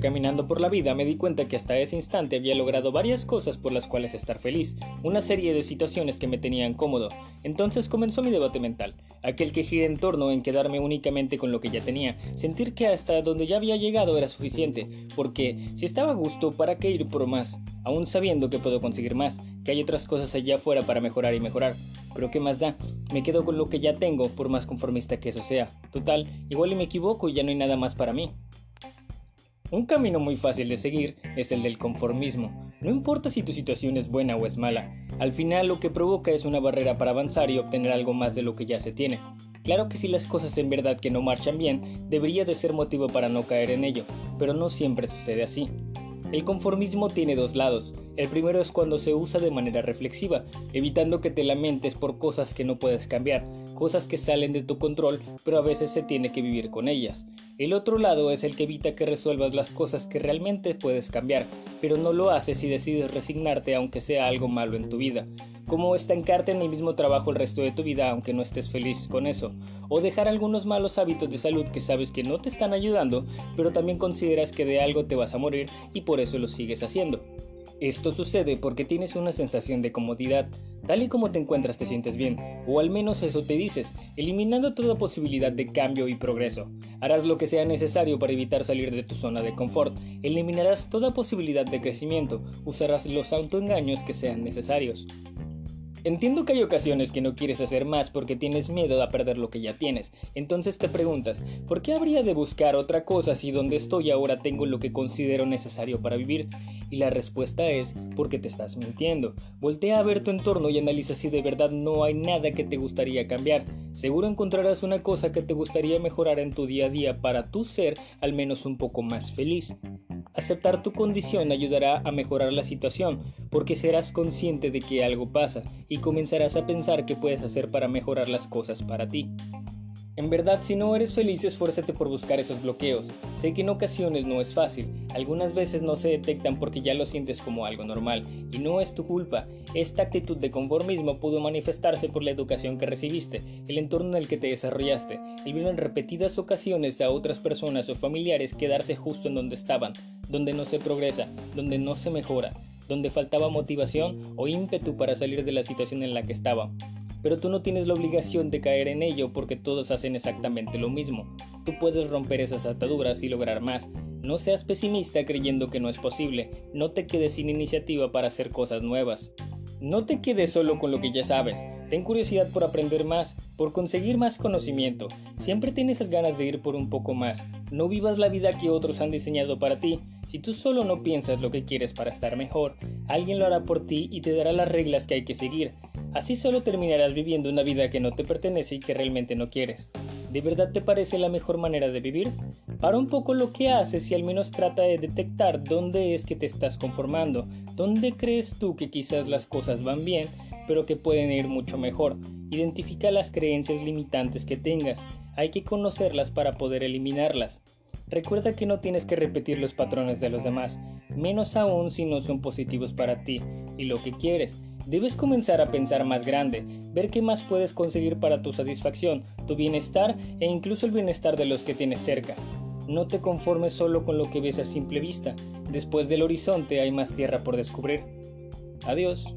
caminando por la vida, me di cuenta que hasta ese instante había logrado varias cosas por las cuales estar feliz, una serie de situaciones que me tenían cómodo. Entonces comenzó mi debate mental, aquel que gira en torno en quedarme únicamente con lo que ya tenía, sentir que hasta donde ya había llegado era suficiente, porque si estaba a gusto, ¿para qué ir por más? Aún sabiendo que puedo conseguir más, que hay otras cosas allá afuera para mejorar y mejorar. Pero ¿qué más da? Me quedo con lo que ya tengo, por más conformista que eso sea. Total, igual y me equivoco y ya no hay nada más para mí. Un camino muy fácil de seguir es el del conformismo. No importa si tu situación es buena o es mala, al final lo que provoca es una barrera para avanzar y obtener algo más de lo que ya se tiene. Claro que si las cosas en verdad que no marchan bien, debería de ser motivo para no caer en ello, pero no siempre sucede así. El conformismo tiene dos lados. El primero es cuando se usa de manera reflexiva, evitando que te lamentes por cosas que no puedes cambiar, cosas que salen de tu control, pero a veces se tiene que vivir con ellas. El otro lado es el que evita que resuelvas las cosas que realmente puedes cambiar, pero no lo haces si decides resignarte aunque sea algo malo en tu vida, como estancarte en el mismo trabajo el resto de tu vida aunque no estés feliz con eso, o dejar algunos malos hábitos de salud que sabes que no te están ayudando, pero también consideras que de algo te vas a morir y por eso lo sigues haciendo. Esto sucede porque tienes una sensación de comodidad, tal y como te encuentras te sientes bien, o al menos eso te dices, eliminando toda posibilidad de cambio y progreso. Harás lo que sea necesario para evitar salir de tu zona de confort, eliminarás toda posibilidad de crecimiento, usarás los autoengaños que sean necesarios. Entiendo que hay ocasiones que no quieres hacer más porque tienes miedo a perder lo que ya tienes. Entonces te preguntas, ¿por qué habría de buscar otra cosa si donde estoy ahora tengo lo que considero necesario para vivir? Y la respuesta es porque te estás mintiendo. Voltea a ver tu entorno y analiza si de verdad no hay nada que te gustaría cambiar. Seguro encontrarás una cosa que te gustaría mejorar en tu día a día para tu ser al menos un poco más feliz. Aceptar tu condición ayudará a mejorar la situación, porque serás consciente de que algo pasa y comenzarás a pensar qué puedes hacer para mejorar las cosas para ti. En verdad, si no eres feliz, esfuérzate por buscar esos bloqueos. Sé que en ocasiones no es fácil, algunas veces no se detectan porque ya lo sientes como algo normal, y no es tu culpa. Esta actitud de conformismo pudo manifestarse por la educación que recibiste, el entorno en el que te desarrollaste, el ver en repetidas ocasiones a otras personas o familiares quedarse justo en donde estaban, donde no se progresa, donde no se mejora, donde faltaba motivación o ímpetu para salir de la situación en la que estaba pero tú no tienes la obligación de caer en ello porque todos hacen exactamente lo mismo. Tú puedes romper esas ataduras y lograr más. No seas pesimista creyendo que no es posible, no te quedes sin iniciativa para hacer cosas nuevas. No te quedes solo con lo que ya sabes, ten curiosidad por aprender más, por conseguir más conocimiento, siempre tienes esas ganas de ir por un poco más, no vivas la vida que otros han diseñado para ti, si tú solo no piensas lo que quieres para estar mejor, alguien lo hará por ti y te dará las reglas que hay que seguir, Así solo terminarás viviendo una vida que no te pertenece y que realmente no quieres. ¿De verdad te parece la mejor manera de vivir? Para un poco lo que haces y al menos trata de detectar dónde es que te estás conformando, dónde crees tú que quizás las cosas van bien, pero que pueden ir mucho mejor. Identifica las creencias limitantes que tengas, hay que conocerlas para poder eliminarlas. Recuerda que no tienes que repetir los patrones de los demás, menos aún si no son positivos para ti y lo que quieres. Debes comenzar a pensar más grande, ver qué más puedes conseguir para tu satisfacción, tu bienestar e incluso el bienestar de los que tienes cerca. No te conformes solo con lo que ves a simple vista, después del horizonte hay más tierra por descubrir. Adiós.